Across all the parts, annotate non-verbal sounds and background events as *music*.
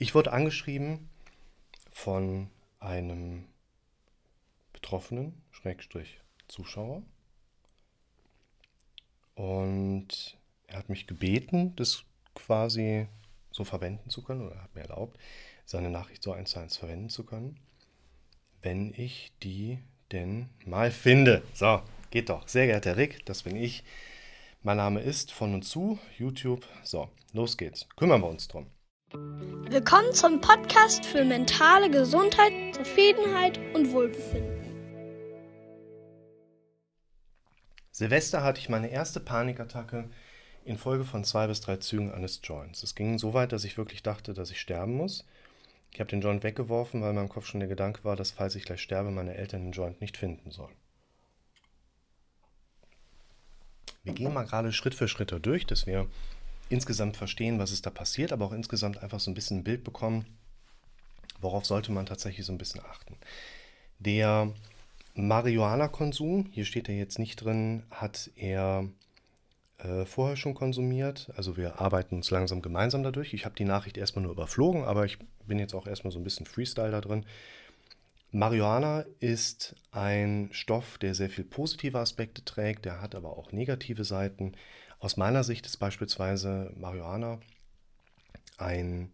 Ich wurde angeschrieben von einem Betroffenen, Schrägstrich Zuschauer. Und er hat mich gebeten, das quasi so verwenden zu können, oder hat mir erlaubt, seine Nachricht so eins zu eins verwenden zu können, wenn ich die denn mal finde. So, geht doch. Sehr geehrter Rick, das bin ich. Mein Name ist von und zu YouTube. So, los geht's. Kümmern wir uns drum. Willkommen zum Podcast für mentale Gesundheit, Zufriedenheit und Wohlbefinden. Silvester hatte ich meine erste Panikattacke infolge von zwei bis drei Zügen eines Joints. Es ging so weit, dass ich wirklich dachte, dass ich sterben muss. Ich habe den Joint weggeworfen, weil in meinem Kopf schon der Gedanke war, dass falls ich gleich sterbe, meine Eltern den Joint nicht finden sollen. Wir gehen mal gerade Schritt für Schritt durch, dass wir insgesamt verstehen, was ist da passiert, aber auch insgesamt einfach so ein bisschen ein Bild bekommen, worauf sollte man tatsächlich so ein bisschen achten. Der Marihuana-Konsum, hier steht er jetzt nicht drin, hat er äh, vorher schon konsumiert. Also wir arbeiten uns langsam gemeinsam dadurch. Ich habe die Nachricht erstmal nur überflogen, aber ich bin jetzt auch erstmal so ein bisschen Freestyle da drin. Marihuana ist ein Stoff, der sehr viel positive Aspekte trägt, der hat aber auch negative Seiten. Aus meiner Sicht ist beispielsweise Marihuana ein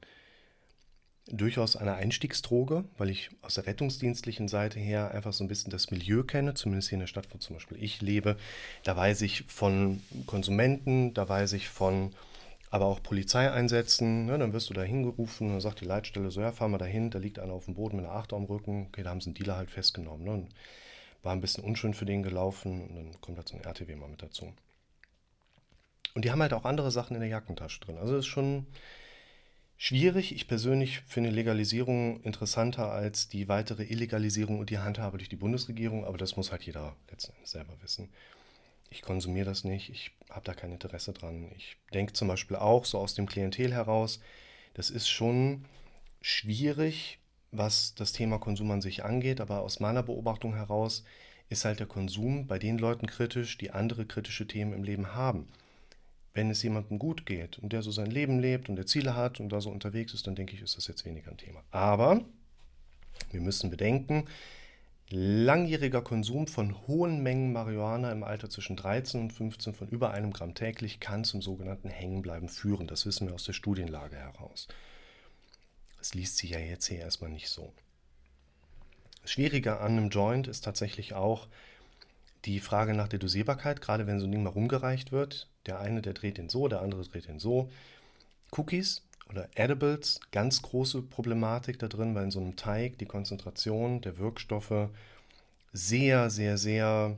durchaus eine Einstiegsdroge, weil ich aus der rettungsdienstlichen Seite her einfach so ein bisschen das Milieu kenne, zumindest hier in der Stadt, wo zum Beispiel ich lebe. Da weiß ich von Konsumenten, da weiß ich von aber auch Polizeieinsätzen. Ne, dann wirst du da hingerufen und dann sagt die Leitstelle so, ja, fahr mal dahin, da liegt einer auf dem Boden mit einer Achter am Rücken. Okay, da haben sie einen Dealer halt festgenommen. Ne, war ein bisschen unschön für den gelaufen und dann kommt halt so ein RTW mal mit dazu. Und die haben halt auch andere Sachen in der Jackentasche drin. Also ist schon schwierig. Ich persönlich finde Legalisierung interessanter als die weitere Illegalisierung und die Handhabe durch die Bundesregierung, aber das muss halt jeder letzten Endes selber wissen. Ich konsumiere das nicht, ich habe da kein Interesse dran. Ich denke zum Beispiel auch so aus dem Klientel heraus, das ist schon schwierig, was das Thema Konsum an sich angeht, aber aus meiner Beobachtung heraus ist halt der Konsum bei den Leuten kritisch, die andere kritische Themen im Leben haben wenn es jemandem gut geht und der so sein Leben lebt und der Ziele hat und da so unterwegs ist, dann denke ich, ist das jetzt weniger ein Thema. Aber wir müssen bedenken, langjähriger Konsum von hohen Mengen Marihuana im Alter zwischen 13 und 15 von über einem Gramm täglich kann zum sogenannten Hängenbleiben führen. Das wissen wir aus der Studienlage heraus. Das liest sich ja jetzt hier erstmal nicht so. Das Schwierige an einem Joint ist tatsächlich auch die Frage nach der Dosierbarkeit, gerade wenn so ein Ding mal rumgereicht wird. Der eine, der dreht den so, der andere dreht den so. Cookies oder Edibles, ganz große Problematik da drin, weil in so einem Teig die Konzentration der Wirkstoffe sehr, sehr, sehr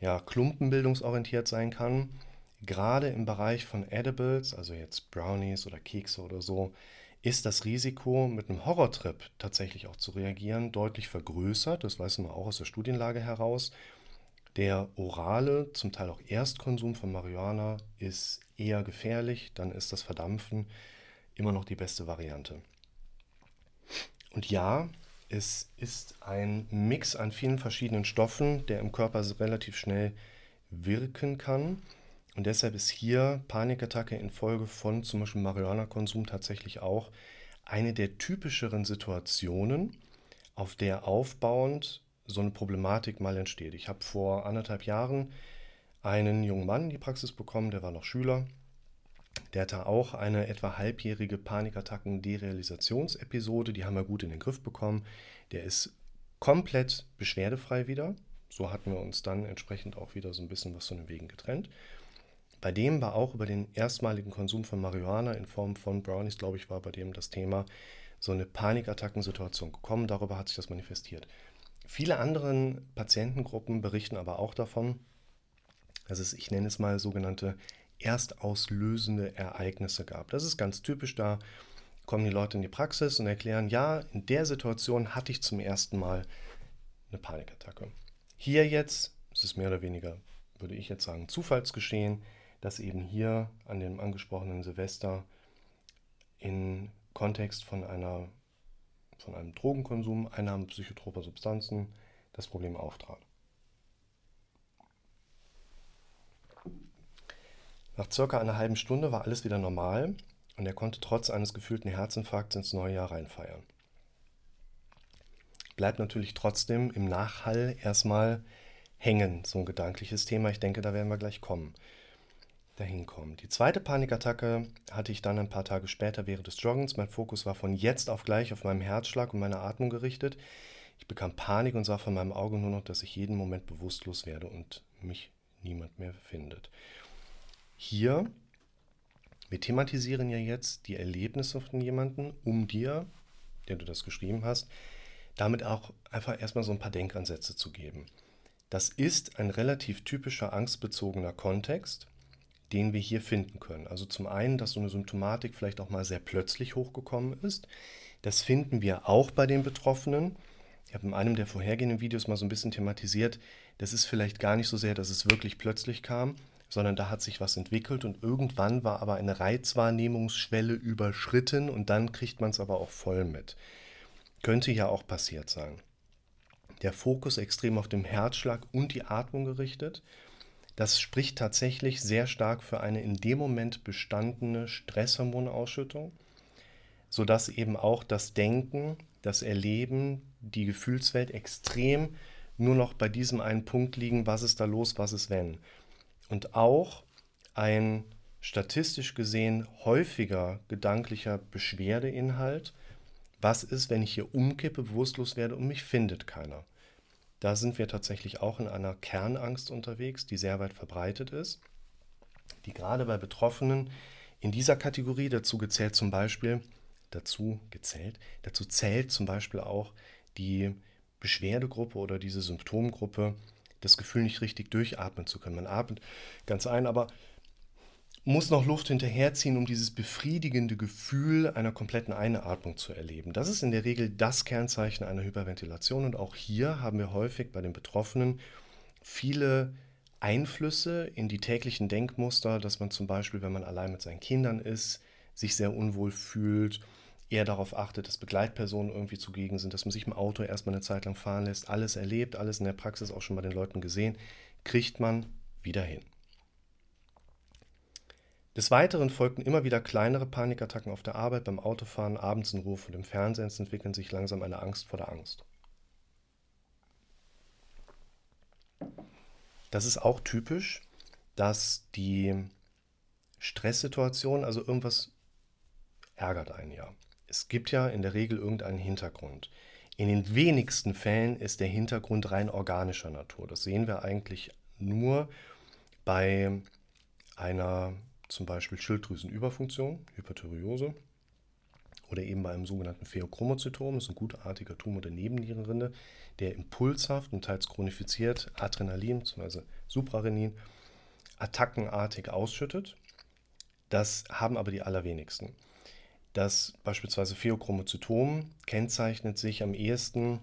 ja, klumpenbildungsorientiert sein kann. Gerade im Bereich von Edibles, also jetzt Brownies oder Kekse oder so, ist das Risiko, mit einem Horrortrip tatsächlich auch zu reagieren, deutlich vergrößert. Das weiß man auch aus der Studienlage heraus. Der orale, zum Teil auch Erstkonsum von Marihuana ist eher gefährlich, dann ist das Verdampfen immer noch die beste Variante. Und ja, es ist ein Mix an vielen verschiedenen Stoffen, der im Körper relativ schnell wirken kann. Und deshalb ist hier Panikattacke infolge von zum Beispiel Marihuana-Konsum tatsächlich auch eine der typischeren Situationen, auf der aufbauend so eine Problematik mal entsteht. Ich habe vor anderthalb Jahren einen jungen Mann in die Praxis bekommen, der war noch Schüler. Der hatte auch eine etwa halbjährige Panikattacken-Derealisationsepisode, die haben wir gut in den Griff bekommen. Der ist komplett beschwerdefrei wieder. So hatten wir uns dann entsprechend auch wieder so ein bisschen was von den Wegen getrennt. Bei dem war auch über den erstmaligen Konsum von Marihuana in Form von Brownies, glaube ich, war bei dem das Thema, so eine Panikattackensituation gekommen. Darüber hat sich das manifestiert. Viele andere Patientengruppen berichten aber auch davon, dass es, ich nenne es mal, sogenannte erstauslösende Ereignisse gab. Das ist ganz typisch, da kommen die Leute in die Praxis und erklären, ja, in der Situation hatte ich zum ersten Mal eine Panikattacke. Hier jetzt ist es mehr oder weniger, würde ich jetzt sagen, Zufallsgeschehen, dass eben hier an dem angesprochenen Silvester in Kontext von einer von einem Drogenkonsum, Einnahme psychotroper Substanzen das Problem auftrat. Nach circa einer halben Stunde war alles wieder normal. und er konnte trotz eines gefühlten Herzinfarkts ins neue Jahr reinfeiern. Bleibt natürlich trotzdem im Nachhall erstmal hängen, so ein gedankliches Thema. Ich denke, da werden wir gleich kommen. Dahin kommen. Die zweite Panikattacke hatte ich dann ein paar Tage später während des Joggens. Mein Fokus war von jetzt auf gleich auf meinem Herzschlag und meine Atmung gerichtet. Ich bekam Panik und sah von meinem Auge nur noch, dass ich jeden Moment bewusstlos werde und mich niemand mehr findet. Hier wir thematisieren ja jetzt die Erlebnisse von jemandem um dir, der du das geschrieben hast, damit auch einfach erstmal so ein paar Denkansätze zu geben. Das ist ein relativ typischer angstbezogener Kontext, den wir hier finden können. Also zum einen, dass so eine Symptomatik vielleicht auch mal sehr plötzlich hochgekommen ist. Das finden wir auch bei den Betroffenen. Ich habe in einem der vorhergehenden Videos mal so ein bisschen thematisiert, das ist vielleicht gar nicht so sehr, dass es wirklich plötzlich kam, sondern da hat sich was entwickelt und irgendwann war aber eine Reizwahrnehmungsschwelle überschritten und dann kriegt man es aber auch voll mit. Könnte ja auch passiert sein. Der Fokus extrem auf dem Herzschlag und die Atmung gerichtet. Das spricht tatsächlich sehr stark für eine in dem Moment bestandene Stresshormonausschüttung, sodass eben auch das Denken, das Erleben, die Gefühlswelt extrem nur noch bei diesem einen Punkt liegen, was ist da los, was ist wenn und auch ein statistisch gesehen häufiger gedanklicher Beschwerdeinhalt. Was ist, wenn ich hier umkippe, bewusstlos werde und mich findet keiner? Da sind wir tatsächlich auch in einer Kernangst unterwegs, die sehr weit verbreitet ist, die gerade bei Betroffenen in dieser Kategorie dazu gezählt zum Beispiel, dazu gezählt, dazu zählt zum Beispiel auch die Beschwerdegruppe oder diese Symptomgruppe das Gefühl nicht richtig durchatmen zu können. Man atmet ganz ein, aber muss noch Luft hinterherziehen, um dieses befriedigende Gefühl einer kompletten Einatmung zu erleben. Das ist in der Regel das Kernzeichen einer Hyperventilation und auch hier haben wir häufig bei den Betroffenen viele Einflüsse in die täglichen Denkmuster, dass man zum Beispiel, wenn man allein mit seinen Kindern ist, sich sehr unwohl fühlt eher darauf achtet, dass Begleitpersonen irgendwie zugegen sind, dass man sich im Auto erstmal eine Zeit lang fahren lässt, alles erlebt, alles in der Praxis auch schon bei den Leuten gesehen, kriegt man wieder hin. Des Weiteren folgten immer wieder kleinere Panikattacken auf der Arbeit, beim Autofahren, abends in Ruhe vor dem Fernsehen. Es entwickeln sich langsam eine Angst vor der Angst. Das ist auch typisch, dass die Stresssituation, also irgendwas ärgert einen ja es gibt ja in der Regel irgendeinen Hintergrund. In den wenigsten Fällen ist der Hintergrund rein organischer Natur. Das sehen wir eigentlich nur bei einer zum Beispiel Schilddrüsenüberfunktion, Hyperthyreose, oder eben bei einem sogenannten Pheochromozytom, das ist ein gutartiger Tumor der Nebennierenrinde, der impulshaft und teils chronifiziert Adrenalin bzw. Suprarenin attackenartig ausschüttet. Das haben aber die allerwenigsten. Das beispielsweise Pheochromozytom kennzeichnet sich am ehesten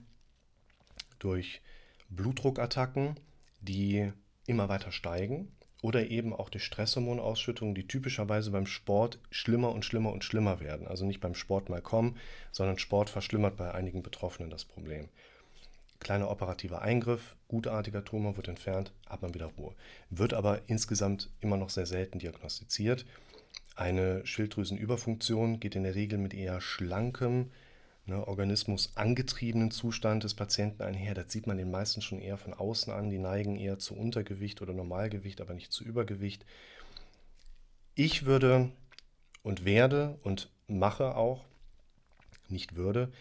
durch Blutdruckattacken, die immer weiter steigen oder eben auch durch Stresshormonausschüttungen, die typischerweise beim Sport schlimmer und schlimmer und schlimmer werden. Also nicht beim Sport mal kommen, sondern Sport verschlimmert bei einigen Betroffenen das Problem. Kleiner operativer Eingriff, gutartiger Tumor wird entfernt, hat man wieder Ruhe. Wird aber insgesamt immer noch sehr selten diagnostiziert eine Schilddrüsenüberfunktion geht in der Regel mit eher schlankem, ne, Organismus angetriebenen Zustand des Patienten einher. Das sieht man den meisten schon eher von außen an. Die neigen eher zu Untergewicht oder Normalgewicht, aber nicht zu Übergewicht. Ich würde und werde und mache auch, nicht würde,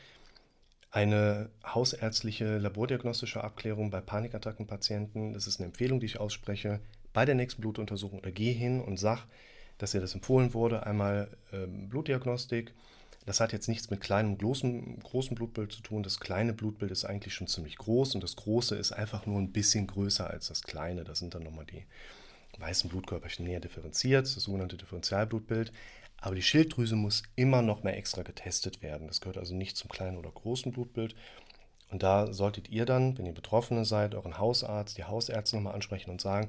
eine hausärztliche labordiagnostische Abklärung bei Panikattackenpatienten. Das ist eine Empfehlung, die ich ausspreche, bei der nächsten Blutuntersuchung oder gehe hin und sage, dass ihr das empfohlen wurde. Einmal ähm, Blutdiagnostik. Das hat jetzt nichts mit kleinem und großen, großen Blutbild zu tun. Das kleine Blutbild ist eigentlich schon ziemlich groß und das große ist einfach nur ein bisschen größer als das kleine. Das sind dann nochmal die weißen Blutkörperchen näher differenziert, das sogenannte Differentialblutbild. Aber die Schilddrüse muss immer noch mehr extra getestet werden. Das gehört also nicht zum kleinen oder großen Blutbild. Und da solltet ihr dann, wenn ihr Betroffene seid, euren Hausarzt, die Hausärzte nochmal ansprechen und sagen,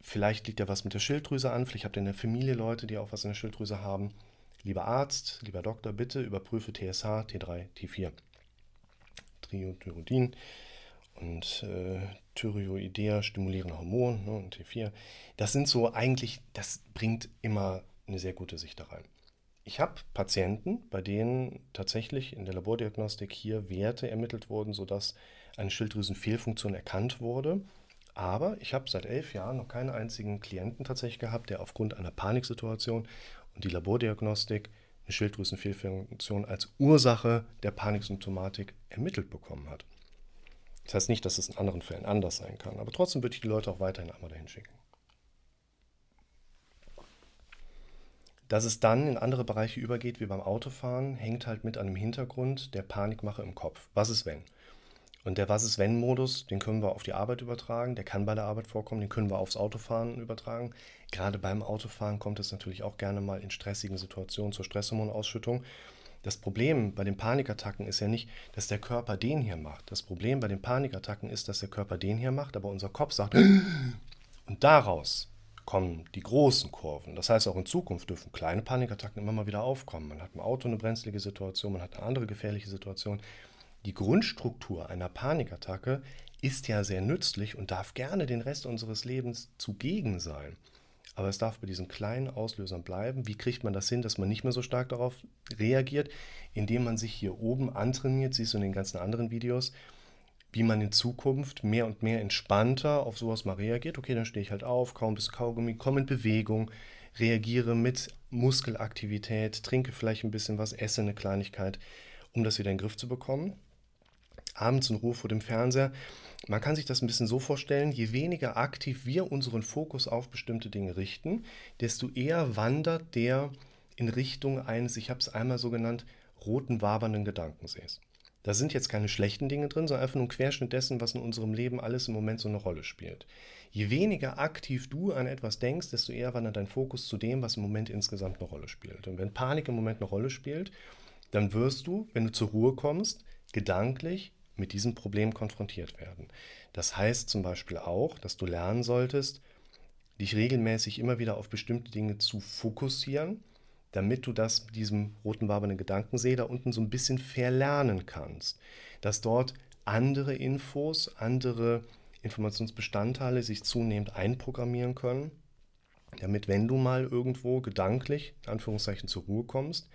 Vielleicht liegt ja was mit der Schilddrüse an, vielleicht habt ihr in der Familie Leute, die auch was in der Schilddrüse haben. Lieber Arzt, lieber Doktor, bitte überprüfe TSH, T3, T4. Triothyrodin und äh, Thyroidea stimulierende Hormon ne, und T4. Das sind so eigentlich, das bringt immer eine sehr gute Sicht da rein. ich habe Patienten, bei denen tatsächlich in der Labordiagnostik hier Werte ermittelt wurden, sodass eine Schilddrüsenfehlfunktion erkannt wurde. Aber ich habe seit elf Jahren noch keinen einzigen Klienten tatsächlich gehabt, der aufgrund einer Paniksituation die Labordiagnostik eine Schilddrüsenfehlfunktion als Ursache der Paniksymptomatik ermittelt bekommen hat. Das heißt nicht, dass es in anderen Fällen anders sein kann, aber trotzdem würde ich die Leute auch weiterhin einmal dahin schicken. Dass es dann in andere Bereiche übergeht, wie beim Autofahren, hängt halt mit einem Hintergrund der Panikmache im Kopf. Was ist wenn? Und der Was ist wenn Modus, den können wir auf die Arbeit übertragen, der kann bei der Arbeit vorkommen, den können wir aufs Autofahren übertragen. Gerade beim Autofahren kommt es natürlich auch gerne mal in stressigen Situationen zur Stresshormonausschüttung. Das Problem bei den Panikattacken ist ja nicht, dass der Körper den hier macht. Das Problem bei den Panikattacken ist, dass der Körper den hier macht, aber unser Kopf sagt, *clears throat* und daraus kommen die großen Kurven. Das heißt, auch in Zukunft dürfen kleine Panikattacken immer mal wieder aufkommen. Man hat im Auto eine brenzlige Situation, man hat eine andere gefährliche Situation. Die Grundstruktur einer Panikattacke ist ja sehr nützlich und darf gerne den Rest unseres Lebens zugegen sein. Aber es darf bei diesen kleinen Auslösern bleiben. Wie kriegt man das hin, dass man nicht mehr so stark darauf reagiert? Indem man sich hier oben antrainiert, siehst du in den ganzen anderen Videos, wie man in Zukunft mehr und mehr entspannter auf sowas mal reagiert. Okay, dann stehe ich halt auf, kaum bis Kaugummi, komme in Bewegung, reagiere mit Muskelaktivität, trinke vielleicht ein bisschen was, esse eine Kleinigkeit, um das wieder in den Griff zu bekommen. Abends in Ruhe vor dem Fernseher. Man kann sich das ein bisschen so vorstellen, je weniger aktiv wir unseren Fokus auf bestimmte Dinge richten, desto eher wandert der in Richtung eines, ich habe es einmal so genannt, roten wabernden Gedankensees. Da sind jetzt keine schlechten Dinge drin, sondern einfach nur ein Querschnitt dessen, was in unserem Leben alles im Moment so eine Rolle spielt. Je weniger aktiv du an etwas denkst, desto eher wandert dein Fokus zu dem, was im Moment insgesamt eine Rolle spielt. Und wenn Panik im Moment eine Rolle spielt, dann wirst du, wenn du zur Ruhe kommst, gedanklich mit diesem Problem konfrontiert werden. Das heißt zum Beispiel auch, dass du lernen solltest, dich regelmäßig immer wieder auf bestimmte Dinge zu fokussieren damit du das mit diesem roten wabernden Gedankensee da unten so ein bisschen verlernen kannst. Dass dort andere Infos, andere Informationsbestandteile sich zunehmend einprogrammieren können, damit wenn du mal irgendwo gedanklich, in Anführungszeichen, zur Ruhe kommst,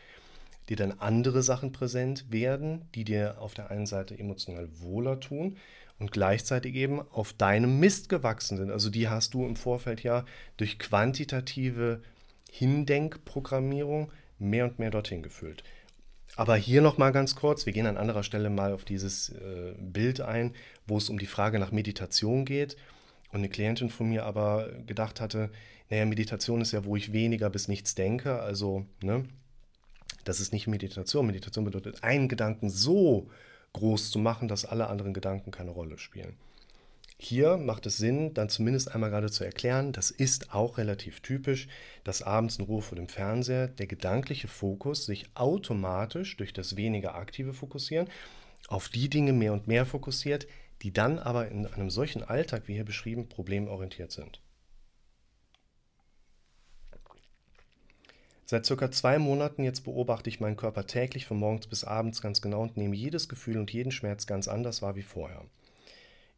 dir dann andere Sachen präsent werden, die dir auf der einen Seite emotional wohler tun und gleichzeitig eben auf deinem Mist gewachsen sind. Also die hast du im Vorfeld ja durch quantitative Hindenkprogrammierung mehr und mehr dorthin gefühlt. Aber hier noch mal ganz kurz, wir gehen an anderer Stelle mal auf dieses äh, Bild ein, wo es um die Frage nach Meditation geht. Und eine Klientin von mir aber gedacht hatte, naja, Meditation ist ja, wo ich weniger bis nichts denke. Also, ne, das ist nicht Meditation. Meditation bedeutet, einen Gedanken so groß zu machen, dass alle anderen Gedanken keine Rolle spielen. Hier macht es Sinn, dann zumindest einmal gerade zu erklären, das ist auch relativ typisch, dass abends in Ruhe vor dem Fernseher der gedankliche Fokus sich automatisch durch das weniger aktive Fokussieren auf die Dinge mehr und mehr fokussiert, die dann aber in einem solchen Alltag, wie hier beschrieben, problemorientiert sind. Seit circa zwei Monaten jetzt beobachte ich meinen Körper täglich von morgens bis abends ganz genau und nehme jedes Gefühl und jeden Schmerz ganz anders wahr wie vorher.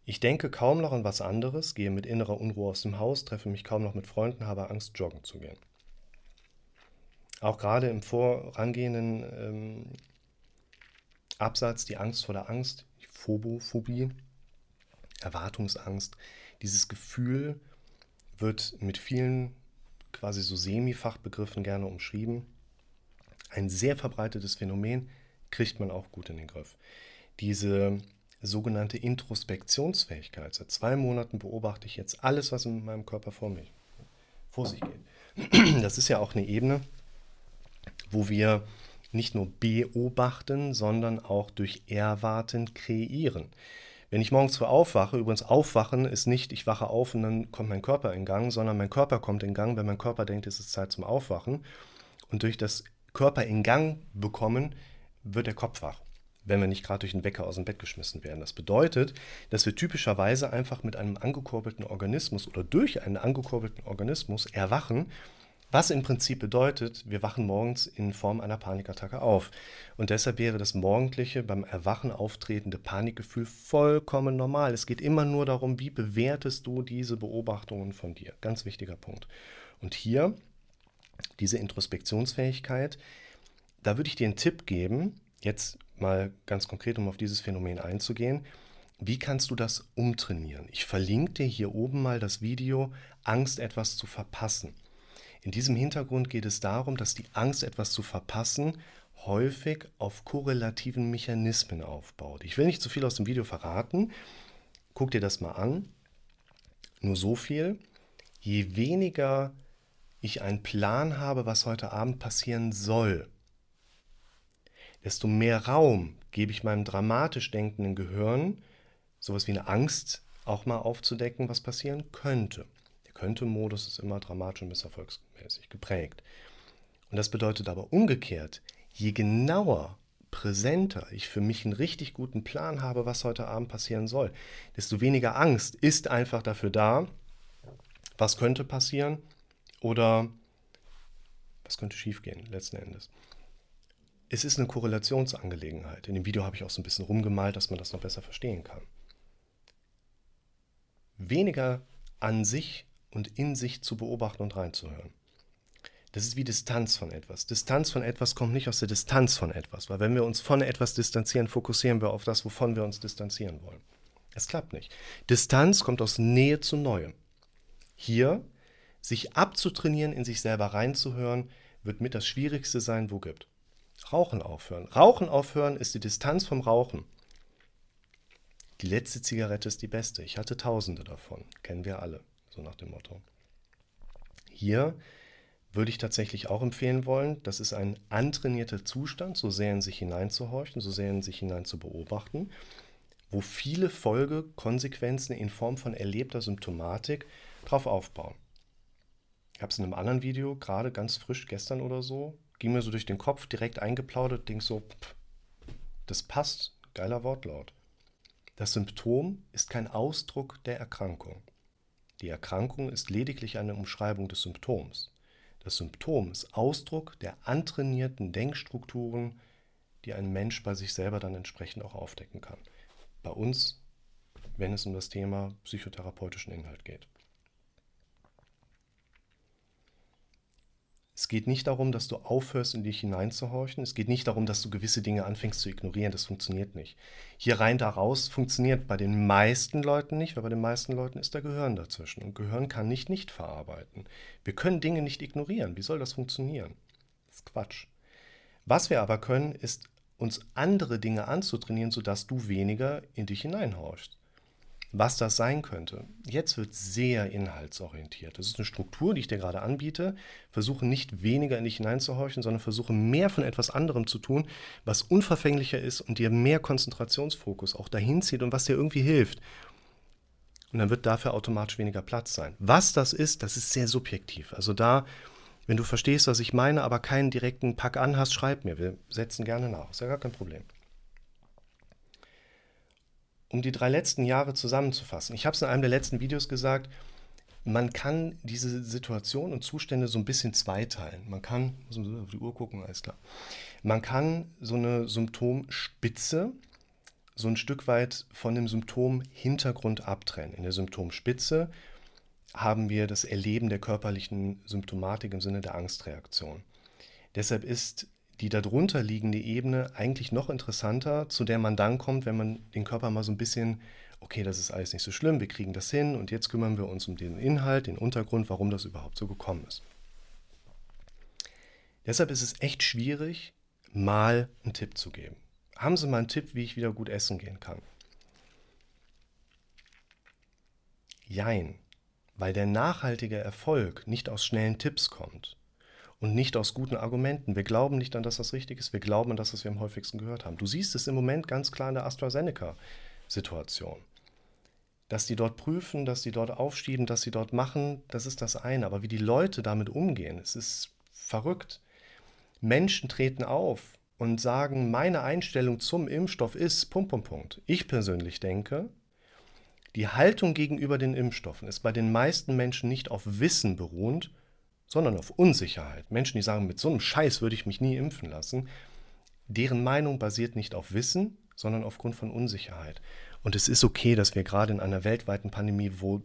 Ich denke kaum noch an was anderes, gehe mit innerer Unruhe aus dem Haus, treffe mich kaum noch mit Freunden, habe Angst, joggen zu gehen. Auch gerade im vorangehenden ähm, Absatz die Angst vor der Angst, die Phobophobie, Erwartungsangst. Dieses Gefühl wird mit vielen quasi so Semi-Fachbegriffen gerne umschrieben. Ein sehr verbreitetes Phänomen kriegt man auch gut in den Griff. Diese sogenannte Introspektionsfähigkeit. Seit zwei Monaten beobachte ich jetzt alles, was in meinem Körper vor, mich, vor sich geht. Das ist ja auch eine Ebene, wo wir nicht nur beobachten, sondern auch durch Erwarten kreieren. Wenn ich morgens früh aufwache, übrigens aufwachen ist nicht, ich wache auf und dann kommt mein Körper in Gang, sondern mein Körper kommt in Gang, wenn mein Körper denkt, es ist Zeit zum Aufwachen. Und durch das Körper in Gang bekommen, wird der Kopf wach wenn wir nicht gerade durch den Wecker aus dem Bett geschmissen werden. Das bedeutet, dass wir typischerweise einfach mit einem angekurbelten Organismus oder durch einen angekurbelten Organismus erwachen, was im Prinzip bedeutet, wir wachen morgens in Form einer Panikattacke auf. Und deshalb wäre das morgendliche, beim Erwachen auftretende Panikgefühl vollkommen normal. Es geht immer nur darum, wie bewertest du diese Beobachtungen von dir. Ganz wichtiger Punkt. Und hier, diese Introspektionsfähigkeit, da würde ich dir einen Tipp geben, jetzt mal ganz konkret, um auf dieses Phänomen einzugehen. Wie kannst du das umtrainieren? Ich verlinke dir hier oben mal das Video Angst etwas zu verpassen. In diesem Hintergrund geht es darum, dass die Angst etwas zu verpassen häufig auf korrelativen Mechanismen aufbaut. Ich will nicht zu viel aus dem Video verraten. Guck dir das mal an. Nur so viel. Je weniger ich einen Plan habe, was heute Abend passieren soll, desto mehr Raum gebe ich meinem dramatisch denkenden Gehirn, sowas wie eine Angst auch mal aufzudecken, was passieren könnte. Könnte-Modus ist immer dramatisch und misserfolgsmäßig geprägt. Und das bedeutet aber umgekehrt, je genauer, präsenter ich für mich einen richtig guten Plan habe, was heute Abend passieren soll, desto weniger Angst ist einfach dafür da, was könnte passieren oder was könnte schiefgehen letzten Endes. Es ist eine Korrelationsangelegenheit. In dem Video habe ich auch so ein bisschen rumgemalt, dass man das noch besser verstehen kann. Weniger an sich und in sich zu beobachten und reinzuhören. Das ist wie Distanz von etwas. Distanz von etwas kommt nicht aus der Distanz von etwas, weil wenn wir uns von etwas distanzieren, fokussieren wir auf das, wovon wir uns distanzieren wollen. Es klappt nicht. Distanz kommt aus Nähe zu Neuem. Hier, sich abzutrainieren, in sich selber reinzuhören, wird mit das Schwierigste sein, wo gibt. Rauchen aufhören. Rauchen aufhören ist die Distanz vom Rauchen. Die letzte Zigarette ist die beste. Ich hatte tausende davon. Kennen wir alle. So nach dem Motto. Hier würde ich tatsächlich auch empfehlen wollen, das ist ein antrainierter Zustand, so sehr in sich hineinzuhorchen, so sehr in sich hinein zu beobachten, wo viele Folgekonsequenzen in Form von erlebter Symptomatik drauf aufbauen. Ich habe es in einem anderen Video, gerade ganz frisch gestern oder so, ging mir so durch den Kopf, direkt eingeplaudert, denk so, pff, das passt, geiler Wortlaut. Das Symptom ist kein Ausdruck der Erkrankung. Die Erkrankung ist lediglich eine Umschreibung des Symptoms. Das Symptom ist Ausdruck der antrainierten Denkstrukturen, die ein Mensch bei sich selber dann entsprechend auch aufdecken kann. Bei uns, wenn es um das Thema psychotherapeutischen Inhalt geht. Es geht nicht darum, dass du aufhörst, in dich hineinzuhorchen. Es geht nicht darum, dass du gewisse Dinge anfängst zu ignorieren. Das funktioniert nicht. Hier rein, da raus funktioniert bei den meisten Leuten nicht, weil bei den meisten Leuten ist da Gehirn dazwischen. Und Gehirn kann nicht nicht verarbeiten. Wir können Dinge nicht ignorieren. Wie soll das funktionieren? Das ist Quatsch. Was wir aber können, ist uns andere Dinge anzutrainieren, sodass du weniger in dich hineinhorchst was das sein könnte. Jetzt wird sehr inhaltsorientiert. Das ist eine Struktur, die ich dir gerade anbiete. Versuche nicht weniger in dich hineinzuhorchen, sondern versuche mehr von etwas anderem zu tun, was unverfänglicher ist und dir mehr Konzentrationsfokus auch dahin zieht und was dir irgendwie hilft. Und dann wird dafür automatisch weniger Platz sein. Was das ist, das ist sehr subjektiv. Also da, wenn du verstehst, was ich meine, aber keinen direkten Pack an hast, schreib mir. Wir setzen gerne nach. Ist ja gar kein Problem um die drei letzten Jahre zusammenzufassen. Ich habe es in einem der letzten Videos gesagt, man kann diese Situation und Zustände so ein bisschen zweiteilen. Man kann, muss man auf die Uhr gucken, alles klar. Man kann so eine Symptomspitze so ein Stück weit von dem Symptomhintergrund abtrennen. In der Symptomspitze haben wir das Erleben der körperlichen Symptomatik im Sinne der Angstreaktion. Deshalb ist die darunter liegende Ebene eigentlich noch interessanter, zu der man dann kommt, wenn man den Körper mal so ein bisschen, okay, das ist alles nicht so schlimm, wir kriegen das hin und jetzt kümmern wir uns um den Inhalt, den Untergrund, warum das überhaupt so gekommen ist. Deshalb ist es echt schwierig, mal einen Tipp zu geben. Haben Sie mal einen Tipp, wie ich wieder gut essen gehen kann? Jein, weil der nachhaltige Erfolg nicht aus schnellen Tipps kommt, und nicht aus guten Argumenten. Wir glauben nicht an das, was richtig ist. Wir glauben an das, was wir am häufigsten gehört haben. Du siehst es im Moment ganz klar in der AstraZeneca-Situation. Dass die dort prüfen, dass die dort aufschieben, dass sie dort machen, das ist das eine. Aber wie die Leute damit umgehen, es ist verrückt. Menschen treten auf und sagen, meine Einstellung zum Impfstoff ist Punkt, Punkt, Punkt. Ich persönlich denke, die Haltung gegenüber den Impfstoffen ist bei den meisten Menschen nicht auf Wissen beruhend, sondern auf Unsicherheit. Menschen, die sagen, mit so einem Scheiß würde ich mich nie impfen lassen, deren Meinung basiert nicht auf Wissen, sondern aufgrund von Unsicherheit. Und es ist okay, dass wir gerade in einer weltweiten Pandemie, wo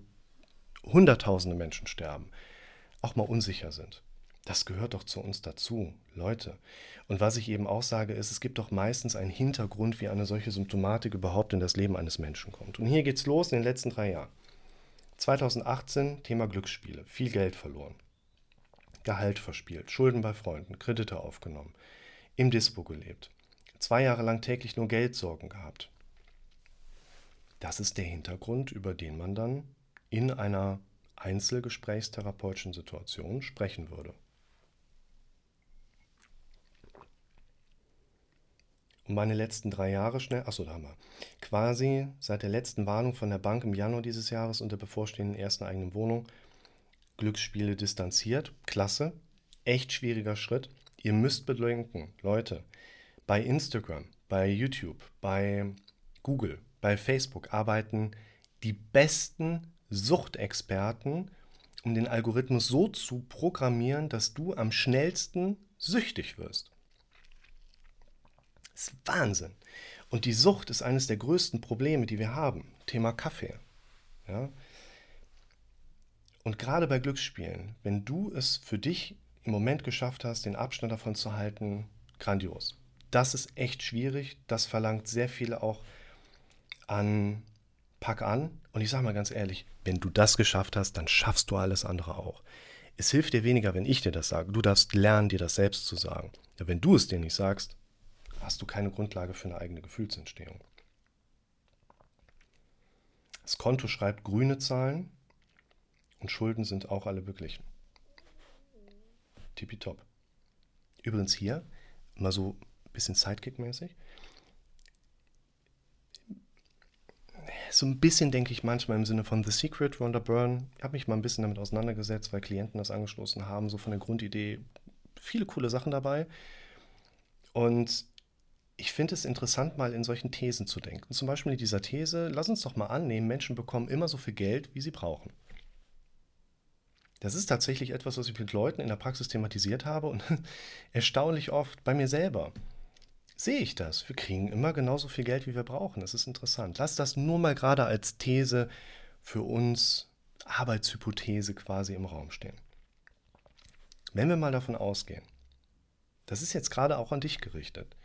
Hunderttausende Menschen sterben, auch mal unsicher sind. Das gehört doch zu uns dazu, Leute. Und was ich eben auch sage, ist, es gibt doch meistens einen Hintergrund, wie eine solche Symptomatik überhaupt in das Leben eines Menschen kommt. Und hier geht's los in den letzten drei Jahren. 2018 Thema Glücksspiele, viel Geld verloren, Gehalt verspielt, Schulden bei Freunden, Kredite aufgenommen, im Dispo gelebt, zwei Jahre lang täglich nur Geldsorgen gehabt. Das ist der Hintergrund, über den man dann in einer einzelgesprächstherapeutischen Situation sprechen würde. Und meine letzten drei Jahre schnell, achso, da haben wir. Quasi seit der letzten Warnung von der Bank im Januar dieses Jahres und der bevorstehenden ersten eigenen Wohnung Glücksspiele distanziert. Klasse. Echt schwieriger Schritt. Ihr müsst bedenken, Leute, bei Instagram, bei YouTube, bei Google, bei Facebook arbeiten die besten Suchtexperten, um den Algorithmus so zu programmieren, dass du am schnellsten süchtig wirst. Das ist Wahnsinn. Und die Sucht ist eines der größten Probleme, die wir haben. Thema Kaffee. Ja? Und gerade bei Glücksspielen, wenn du es für dich im Moment geschafft hast, den Abstand davon zu halten, grandios. Das ist echt schwierig. Das verlangt sehr viel auch an Pack an. Und ich sage mal ganz ehrlich, wenn du das geschafft hast, dann schaffst du alles andere auch. Es hilft dir weniger, wenn ich dir das sage. Du darfst lernen, dir das selbst zu sagen. Ja, wenn du es dir nicht sagst, hast du keine Grundlage für eine eigene Gefühlsentstehung. Das Konto schreibt grüne Zahlen und Schulden sind auch alle beglichen. Tippitopp. Übrigens hier, mal so ein bisschen Sidekick-mäßig. So ein bisschen denke ich manchmal im Sinne von The Secret, Rhonda Byrne. Ich habe mich mal ein bisschen damit auseinandergesetzt, weil Klienten das angestoßen haben. So von der Grundidee viele coole Sachen dabei. Und ich finde es interessant, mal in solchen Thesen zu denken. Zum Beispiel in dieser These, lass uns doch mal annehmen, Menschen bekommen immer so viel Geld, wie sie brauchen. Das ist tatsächlich etwas, was ich mit Leuten in der Praxis thematisiert habe und *laughs* erstaunlich oft bei mir selber sehe ich das. Wir kriegen immer genauso viel Geld, wie wir brauchen. Das ist interessant. Lass das nur mal gerade als These für uns, Arbeitshypothese quasi im Raum stehen. Wenn wir mal davon ausgehen, das ist jetzt gerade auch an dich gerichtet,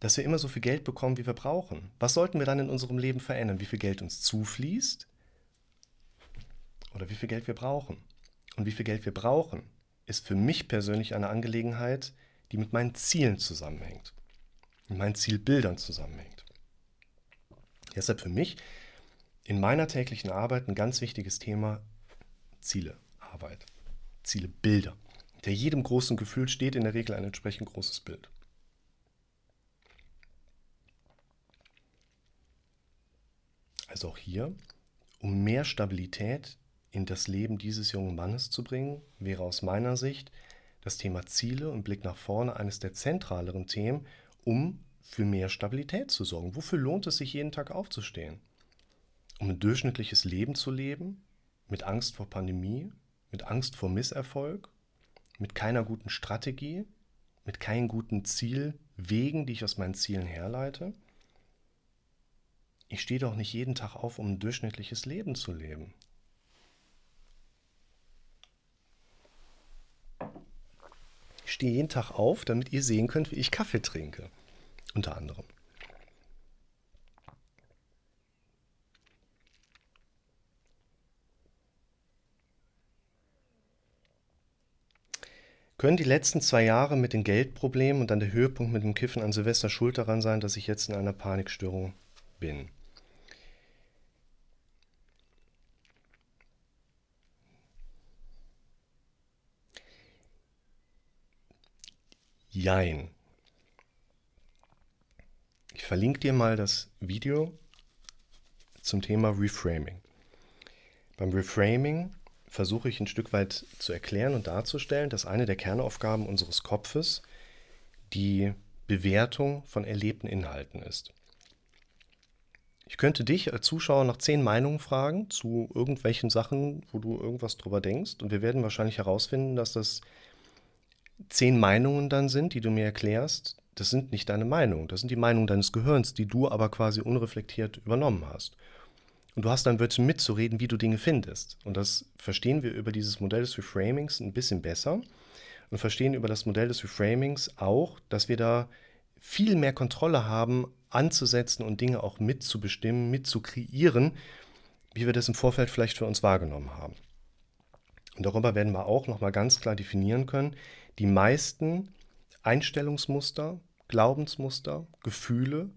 dass wir immer so viel Geld bekommen, wie wir brauchen. Was sollten wir dann in unserem Leben verändern? Wie viel Geld uns zufließt oder wie viel Geld wir brauchen? Und wie viel Geld wir brauchen, ist für mich persönlich eine Angelegenheit, die mit meinen Zielen zusammenhängt, mit meinen Zielbildern zusammenhängt. Deshalb für mich in meiner täglichen Arbeit ein ganz wichtiges Thema Zielearbeit, Zielebilder. Hinter jedem großen Gefühl steht in der Regel ein entsprechend großes Bild. Also auch hier, um mehr Stabilität in das Leben dieses jungen Mannes zu bringen, wäre aus meiner Sicht das Thema Ziele und Blick nach vorne eines der zentraleren Themen, um für mehr Stabilität zu sorgen. Wofür lohnt es sich jeden Tag aufzustehen? Um ein durchschnittliches Leben zu leben, mit Angst vor Pandemie, mit Angst vor Misserfolg, mit keiner guten Strategie, mit keinen guten Zielwegen, die ich aus meinen Zielen herleite? Ich stehe doch nicht jeden Tag auf, um ein durchschnittliches Leben zu leben. Ich stehe jeden Tag auf, damit ihr sehen könnt, wie ich Kaffee trinke. Unter anderem. Können die letzten zwei Jahre mit den Geldproblemen und dann der Höhepunkt mit dem Kiffen an Silvester schuld daran sein, dass ich jetzt in einer Panikstörung bin? Jein. Ich verlinke dir mal das Video zum Thema Reframing. Beim Reframing versuche ich ein Stück weit zu erklären und darzustellen, dass eine der Kernaufgaben unseres Kopfes die Bewertung von erlebten Inhalten ist. Ich könnte dich als Zuschauer nach zehn Meinungen fragen zu irgendwelchen Sachen, wo du irgendwas drüber denkst. Und wir werden wahrscheinlich herausfinden, dass das zehn Meinungen dann sind, die du mir erklärst, das sind nicht deine Meinungen, das sind die Meinungen deines Gehirns, die du aber quasi unreflektiert übernommen hast. und du hast dann Wörtchen mitzureden, wie du Dinge findest. Und das verstehen wir über dieses Modell des Reframings ein bisschen besser und verstehen über das Modell des Reframings auch, dass wir da viel mehr Kontrolle haben, anzusetzen und Dinge auch mitzubestimmen, mitzukreieren, wie wir das im Vorfeld vielleicht für uns wahrgenommen haben. Und darüber werden wir auch nochmal ganz klar definieren können, die meisten Einstellungsmuster, Glaubensmuster, Gefühle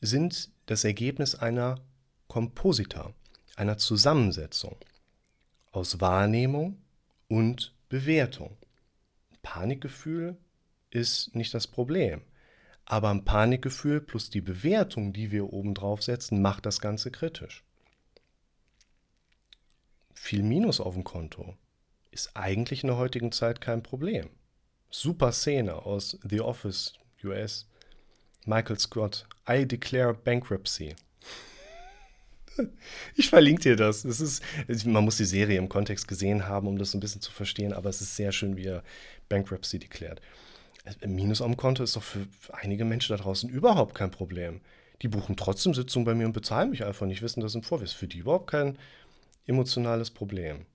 sind das Ergebnis einer Komposita, einer Zusammensetzung aus Wahrnehmung und Bewertung. Panikgefühl ist nicht das Problem. Aber ein Panikgefühl plus die Bewertung, die wir oben drauf setzen, macht das Ganze kritisch. Viel Minus auf dem Konto ist eigentlich in der heutigen Zeit kein Problem. Super Szene aus The Office US. Michael Scott, I declare bankruptcy. *laughs* Ich verlinke dir das. Es ist, man muss die Serie im Kontext gesehen haben, um das ein bisschen zu verstehen, aber es ist sehr schön, wie er Bankruptcy deklärt. Minus am Konto ist doch für einige Menschen da draußen überhaupt kein Problem. Die buchen trotzdem Sitzungen bei mir und bezahlen mich einfach nicht, wissen das im Vorwärts. Für die überhaupt kein emotionales Problem.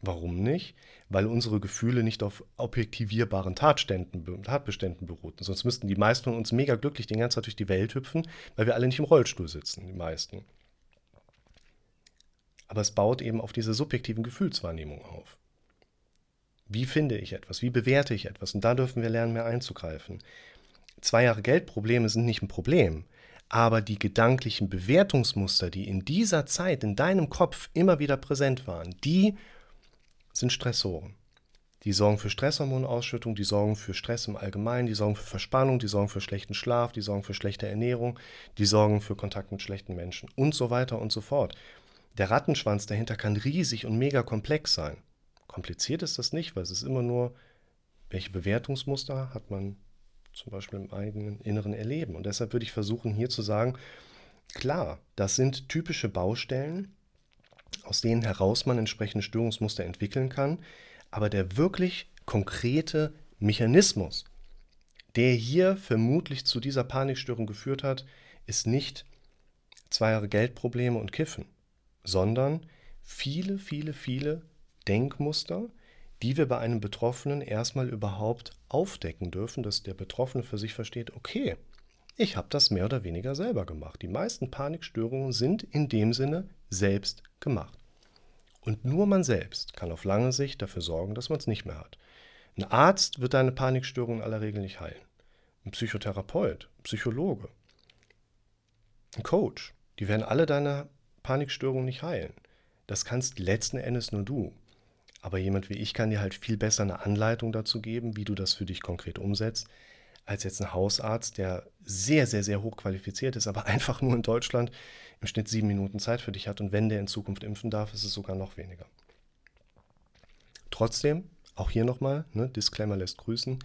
Warum nicht? Weil unsere Gefühle nicht auf objektivierbaren Tatständen, Tatbeständen beruhten. Sonst müssten die meisten von uns mega glücklich den ganzen Tag durch die Welt hüpfen, weil wir alle nicht im Rollstuhl sitzen, die meisten. Aber es baut eben auf diese subjektiven Gefühlswahrnehmung auf. Wie finde ich etwas? Wie bewerte ich etwas? Und da dürfen wir lernen, mehr einzugreifen. Zwei Jahre Geldprobleme sind nicht ein Problem, aber die gedanklichen Bewertungsmuster, die in dieser Zeit in deinem Kopf immer wieder präsent waren, die sind Stressoren. Die sorgen für Stresshormonausschüttung, die sorgen für Stress im Allgemeinen, die sorgen für Verspannung, die sorgen für schlechten Schlaf, die sorgen für schlechte Ernährung, die sorgen für Kontakt mit schlechten Menschen und so weiter und so fort. Der Rattenschwanz dahinter kann riesig und mega komplex sein. Kompliziert ist das nicht, weil es ist immer nur, welche Bewertungsmuster hat man zum Beispiel im eigenen inneren Erleben. Und deshalb würde ich versuchen, hier zu sagen, klar, das sind typische Baustellen, aus denen heraus man entsprechende Störungsmuster entwickeln kann, aber der wirklich konkrete Mechanismus, der hier vermutlich zu dieser Panikstörung geführt hat, ist nicht zwei Jahre Geldprobleme und Kiffen, sondern viele, viele, viele Denkmuster, die wir bei einem Betroffenen erstmal überhaupt aufdecken dürfen, dass der Betroffene für sich versteht, okay, ich habe das mehr oder weniger selber gemacht. Die meisten Panikstörungen sind in dem Sinne selbst gemacht. Und nur man selbst kann auf lange Sicht dafür sorgen, dass man es nicht mehr hat. Ein Arzt wird deine Panikstörung in aller Regel nicht heilen. Ein Psychotherapeut, Psychologe, ein Coach, die werden alle deine Panikstörungen nicht heilen. Das kannst letzten Endes nur du. Aber jemand wie ich kann dir halt viel besser eine Anleitung dazu geben, wie du das für dich konkret umsetzt, als jetzt ein Hausarzt, der sehr, sehr, sehr hoch qualifiziert ist, aber *laughs* einfach nur in Deutschland im Schnitt sieben Minuten Zeit für dich hat. Und wenn der in Zukunft impfen darf, ist es sogar noch weniger. Trotzdem, auch hier nochmal, ne, Disclaimer lässt grüßen,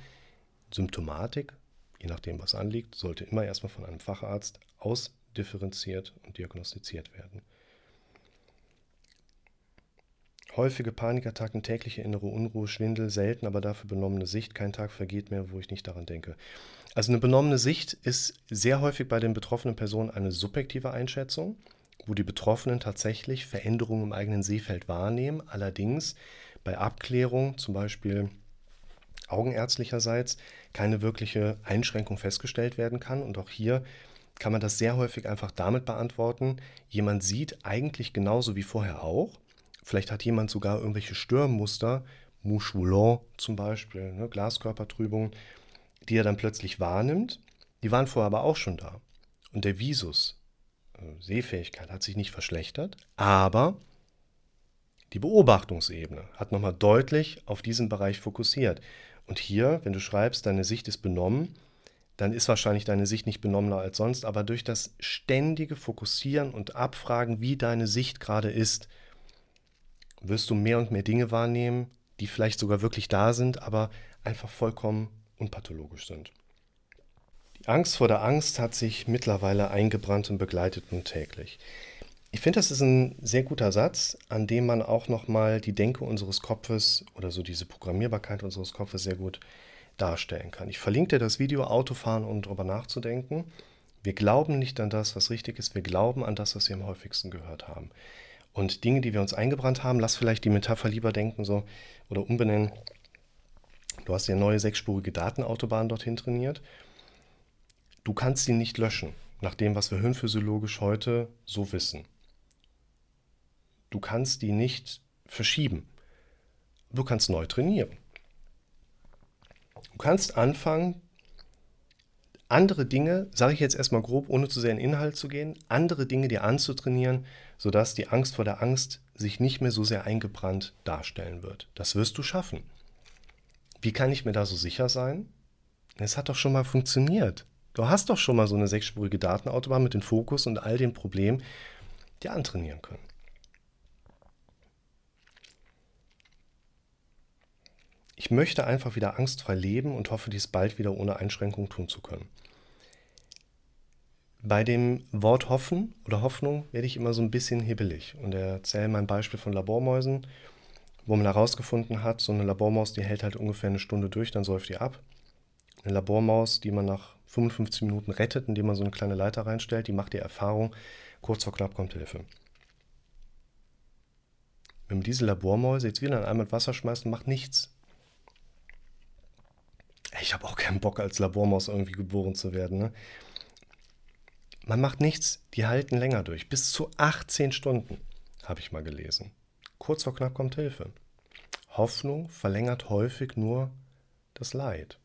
Symptomatik, je nachdem, was anliegt, sollte immer erstmal von einem Facharzt ausdifferenziert und diagnostiziert werden. Häufige Panikattacken, tägliche innere Unruhe, Schwindel, selten, aber dafür benommene Sicht. Kein Tag vergeht mehr, wo ich nicht daran denke. Also eine benommene Sicht ist sehr häufig bei den betroffenen Personen eine subjektive Einschätzung, wo die Betroffenen tatsächlich Veränderungen im eigenen Sehfeld wahrnehmen. Allerdings bei Abklärung, zum Beispiel augenärztlicherseits, keine wirkliche Einschränkung festgestellt werden kann. Und auch hier kann man das sehr häufig einfach damit beantworten, jemand sieht eigentlich genauso wie vorher auch, Vielleicht hat jemand sogar irgendwelche Störmuster, Mouche zum Beispiel, ne, Glaskörpertrübung, die er dann plötzlich wahrnimmt. Die waren vorher aber auch schon da. Und der Visus, äh, Sehfähigkeit, hat sich nicht verschlechtert, aber die Beobachtungsebene hat nochmal deutlich auf diesen Bereich fokussiert. Und hier, wenn du schreibst, deine Sicht ist benommen, dann ist wahrscheinlich deine Sicht nicht benommener als sonst, aber durch das ständige Fokussieren und Abfragen, wie deine Sicht gerade ist, wirst du mehr und mehr Dinge wahrnehmen, die vielleicht sogar wirklich da sind, aber einfach vollkommen unpathologisch sind. Die Angst vor der Angst hat sich mittlerweile eingebrannt und begleitet nun täglich. Ich finde, das ist ein sehr guter Satz, an dem man auch nochmal die Denke unseres Kopfes oder so diese Programmierbarkeit unseres Kopfes sehr gut darstellen kann. Ich verlinke dir das Video Autofahren, um darüber nachzudenken, Wir glauben nicht an das, was richtig ist. Wir glauben an das, was wir am häufigsten gehört haben. Und Dinge, die wir uns eingebrannt haben, lass vielleicht die Metapher lieber denken so oder umbenennen. Du hast ja neue sechsspurige Datenautobahn dorthin trainiert. Du kannst sie nicht löschen, nach dem, was wir hirnphysiologisch heute so wissen. Du kannst die nicht verschieben. Du kannst neu trainieren. Du kannst anfangen, andere Dinge, sage ich jetzt erstmal grob, ohne zu sehr in Inhalt zu gehen, andere Dinge dir anzutrainieren, sodass die Angst vor der Angst sich nicht mehr so sehr eingebrannt darstellen wird. Das wirst du schaffen. Wie kann ich mir da so sicher sein? Es hat doch schon mal funktioniert. Du hast doch schon mal so eine sechsspurige Datenautobahn mit dem Fokus und all den Problemen dir antrainieren können. Ich möchte einfach wieder angstfrei leben und hoffe, dies bald wieder ohne Einschränkung tun zu können. Bei dem Wort hoffen oder Hoffnung werde ich immer so ein bisschen hibbelig und erzähle mein Beispiel von Labormäusen, wo man herausgefunden hat, so eine Labormaus, die hält halt ungefähr eine Stunde durch, dann säuft die ab. Eine Labormaus, die man nach 55 Minuten rettet, indem man so eine kleine Leiter reinstellt, die macht die Erfahrung, kurz vor knapp kommt Hilfe. Wenn man diese Labormäuse jetzt wieder in einmal Wasser schmeißt, macht nichts. Ich habe auch keinen Bock, als Labormaus irgendwie geboren zu werden. Ne? Man macht nichts, die halten länger durch. Bis zu 18 Stunden, habe ich mal gelesen. Kurz vor knapp kommt Hilfe. Hoffnung verlängert häufig nur das Leid.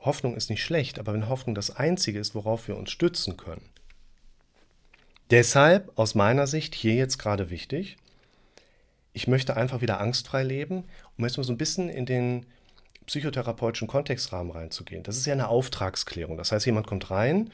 Hoffnung ist nicht schlecht, aber wenn Hoffnung das Einzige ist, worauf wir uns stützen können. Deshalb aus meiner Sicht hier jetzt gerade wichtig, ich möchte einfach wieder angstfrei leben, um jetzt mal so ein bisschen in den psychotherapeutischen Kontextrahmen reinzugehen. Das ist ja eine Auftragsklärung. Das heißt, jemand kommt rein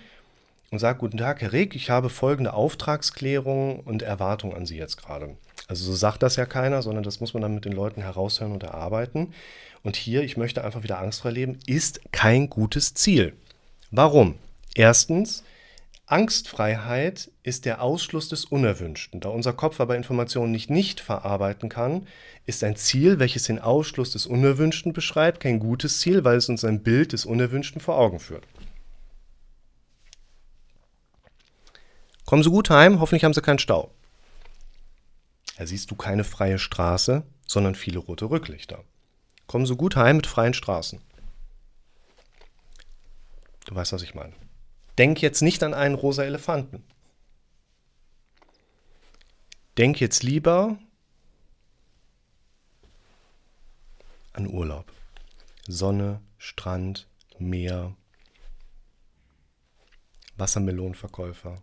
und sagt, guten Tag, Herr Rick, ich habe folgende Auftragsklärung und Erwartung an Sie jetzt gerade. Also so sagt das ja keiner, sondern das muss man dann mit den Leuten heraushören und erarbeiten. Und hier, ich möchte einfach wieder angstfrei leben, ist kein gutes Ziel. Warum? Erstens, Angstfreiheit ist der Ausschluss des Unerwünschten. Da unser Kopf aber Informationen nicht nicht verarbeiten kann, ist ein Ziel, welches den Ausschluss des Unerwünschten beschreibt, kein gutes Ziel, weil es uns ein Bild des Unerwünschten vor Augen führt. Kommen Sie gut heim, hoffentlich haben Sie keinen Stau. Da siehst du keine freie Straße, sondern viele rote Rücklichter. Kommen Sie gut heim mit freien Straßen. Du weißt, was ich meine. Denk jetzt nicht an einen rosa Elefanten. Denk jetzt lieber an Urlaub. Sonne, Strand, Meer, Wassermelonenverkäufer,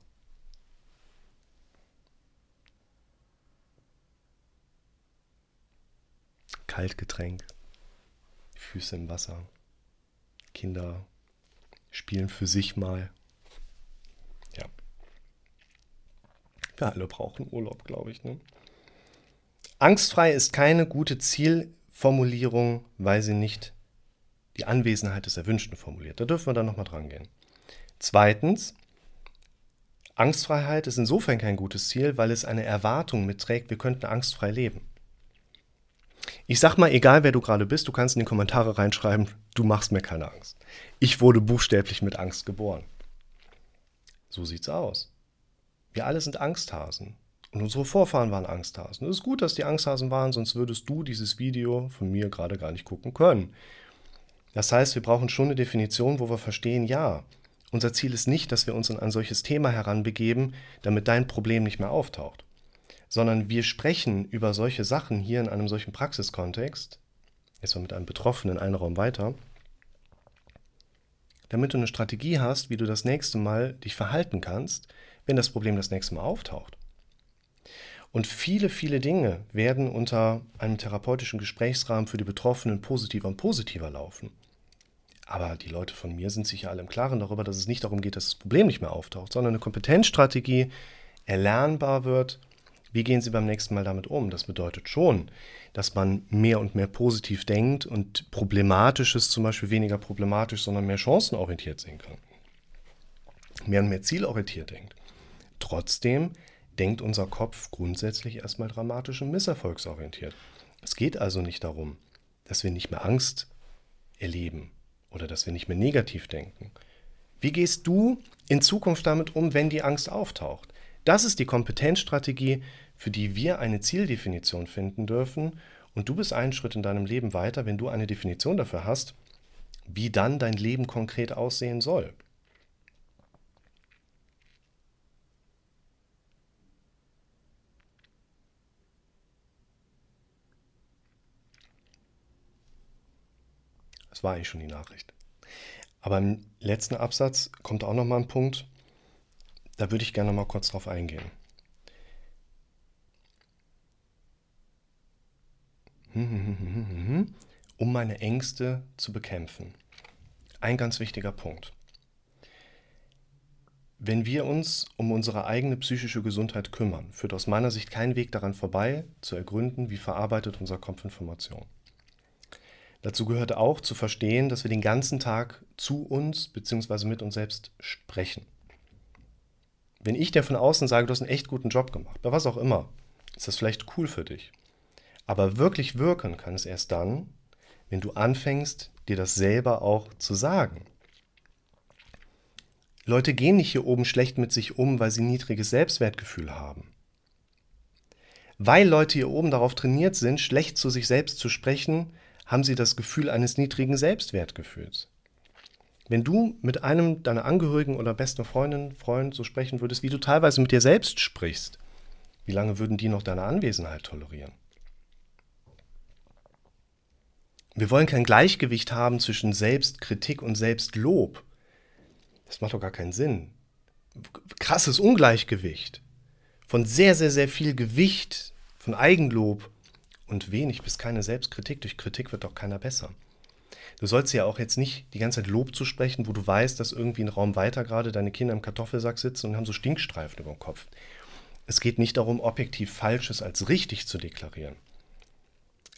Kaltgetränk, Füße im Wasser. Kinder spielen für sich mal. Ja. Wir alle brauchen Urlaub, glaube ich. Ne? Angstfrei ist keine gute Zielformulierung, weil sie nicht die Anwesenheit des Erwünschten formuliert. Da dürfen wir dann nochmal dran gehen. Zweitens, Angstfreiheit ist insofern kein gutes Ziel, weil es eine Erwartung mitträgt, wir könnten angstfrei leben. Ich sag mal, egal wer du gerade bist, du kannst in die Kommentare reinschreiben, du machst mir keine Angst. Ich wurde buchstäblich mit Angst geboren. So sieht's aus. Wir alle sind Angsthasen. Und unsere Vorfahren waren Angsthasen. Es ist gut, dass die Angsthasen waren, sonst würdest du dieses Video von mir gerade gar nicht gucken können. Das heißt, wir brauchen schon eine Definition, wo wir verstehen, ja, unser Ziel ist nicht, dass wir uns in ein solches Thema heranbegeben, damit dein Problem nicht mehr auftaucht sondern wir sprechen über solche Sachen hier in einem solchen Praxiskontext, jetzt mal mit einem Betroffenen einen Raum weiter, damit du eine Strategie hast, wie du das nächste Mal dich verhalten kannst, wenn das Problem das nächste Mal auftaucht. Und viele, viele Dinge werden unter einem therapeutischen Gesprächsrahmen für die Betroffenen positiver und positiver laufen. Aber die Leute von mir sind sich ja alle im Klaren darüber, dass es nicht darum geht, dass das Problem nicht mehr auftaucht, sondern eine Kompetenzstrategie erlernbar wird wie gehen Sie beim nächsten Mal damit um? Das bedeutet schon, dass man mehr und mehr positiv denkt und Problematisches zum Beispiel weniger problematisch, sondern mehr chancenorientiert sehen kann. Mehr und mehr zielorientiert denkt. Trotzdem denkt unser Kopf grundsätzlich erstmal dramatisch und misserfolgsorientiert. Es geht also nicht darum, dass wir nicht mehr Angst erleben oder dass wir nicht mehr negativ denken. Wie gehst du in Zukunft damit um, wenn die Angst auftaucht? Das ist die Kompetenzstrategie, für die wir eine Zieldefinition finden dürfen. Und du bist einen Schritt in deinem Leben weiter, wenn du eine Definition dafür hast, wie dann dein Leben konkret aussehen soll. Das war eigentlich schon die Nachricht. Aber im letzten Absatz kommt auch noch mal ein Punkt, da würde ich gerne mal kurz drauf eingehen. *laughs* Um meine Ängste zu bekämpfen. Ein ganz wichtiger Punkt. Wenn wir uns um unsere eigene psychische Gesundheit kümmern, führt aus meiner Sicht kein Weg daran vorbei, zu ergründen, wie verarbeitet unser Kopf Information. Dazu gehört auch zu verstehen, dass wir den ganzen Tag zu uns bzw. mit uns selbst sprechen. Wenn ich dir von außen sage, du hast einen echt guten Job gemacht, bei was auch immer, ist das vielleicht cool für dich. Aber wirklich wirken kann es erst dann, wenn du anfängst, dir das selber auch zu sagen. Leute gehen nicht hier oben schlecht mit sich um, weil sie niedriges Selbstwertgefühl haben. Weil Leute hier oben darauf trainiert sind, schlecht zu sich selbst zu sprechen, haben sie das Gefühl eines niedrigen Selbstwertgefühls. Wenn du mit einem deiner Angehörigen oder besten Freundin, Freund so sprechen würdest, wie du teilweise mit dir selbst sprichst, wie lange würden die noch deine Anwesenheit tolerieren? Wir wollen kein Gleichgewicht haben zwischen Selbstkritik und Selbstlob. Das macht doch gar keinen Sinn. Krasses Ungleichgewicht von sehr, sehr, sehr viel Gewicht, von Eigenlob und wenig bis keine Selbstkritik. Durch Kritik wird doch keiner besser. Du sollst ja auch jetzt nicht die ganze Zeit Lob zu sprechen, wo du weißt, dass irgendwie ein Raum weiter gerade deine Kinder im Kartoffelsack sitzen und haben so Stinkstreifen über dem Kopf. Es geht nicht darum, objektiv Falsches als richtig zu deklarieren.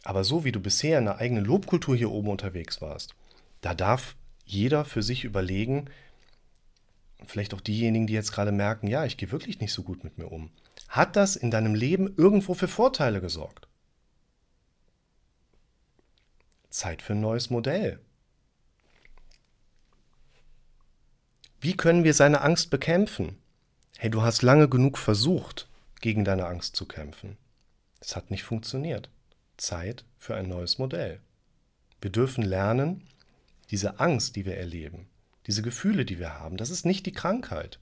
Aber so wie du bisher in einer eigenen Lobkultur hier oben unterwegs warst, da darf jeder für sich überlegen, vielleicht auch diejenigen, die jetzt gerade merken, ja, ich gehe wirklich nicht so gut mit mir um. Hat das in deinem Leben irgendwo für Vorteile gesorgt? Zeit für ein neues Modell. Wie können wir seine Angst bekämpfen? Hey, du hast lange genug versucht, gegen deine Angst zu kämpfen. Es hat nicht funktioniert. Zeit für ein neues Modell. Wir dürfen lernen, diese Angst, die wir erleben, diese Gefühle, die wir haben, das ist nicht die Krankheit.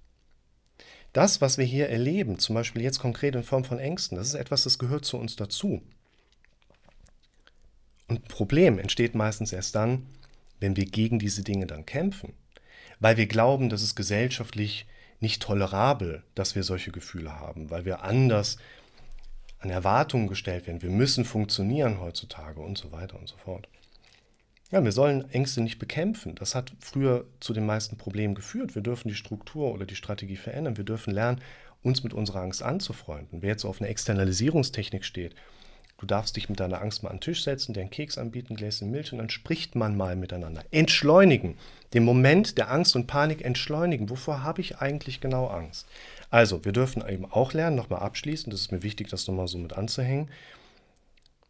Das, was wir hier erleben, zum Beispiel jetzt konkret in Form von Ängsten, das ist etwas, das gehört zu uns dazu. Und Problem entsteht meistens erst dann, wenn wir gegen diese Dinge dann kämpfen, weil wir glauben, dass es gesellschaftlich nicht tolerabel, dass wir solche Gefühle haben, weil wir anders an Erwartungen gestellt werden. Wir müssen funktionieren heutzutage und so weiter und so fort. Ja, wir sollen Ängste nicht bekämpfen. Das hat früher zu den meisten Problemen geführt. Wir dürfen die Struktur oder die Strategie verändern. Wir dürfen lernen, uns mit unserer Angst anzufreunden. Wer jetzt auf eine Externalisierungstechnik steht, Du darfst dich mit deiner Angst mal an den Tisch setzen, dir einen Keks anbieten, ein Gläschen Milch und dann spricht man mal miteinander. Entschleunigen. Den Moment der Angst und Panik entschleunigen. Wovor habe ich eigentlich genau Angst? Also, wir dürfen eben auch lernen, nochmal abschließend, das ist mir wichtig, das nochmal so mit anzuhängen.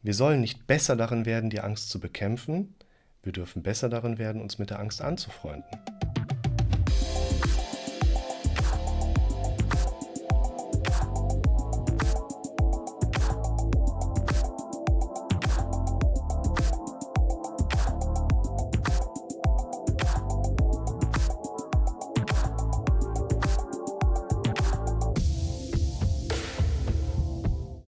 Wir sollen nicht besser darin werden, die Angst zu bekämpfen. Wir dürfen besser darin werden, uns mit der Angst anzufreunden.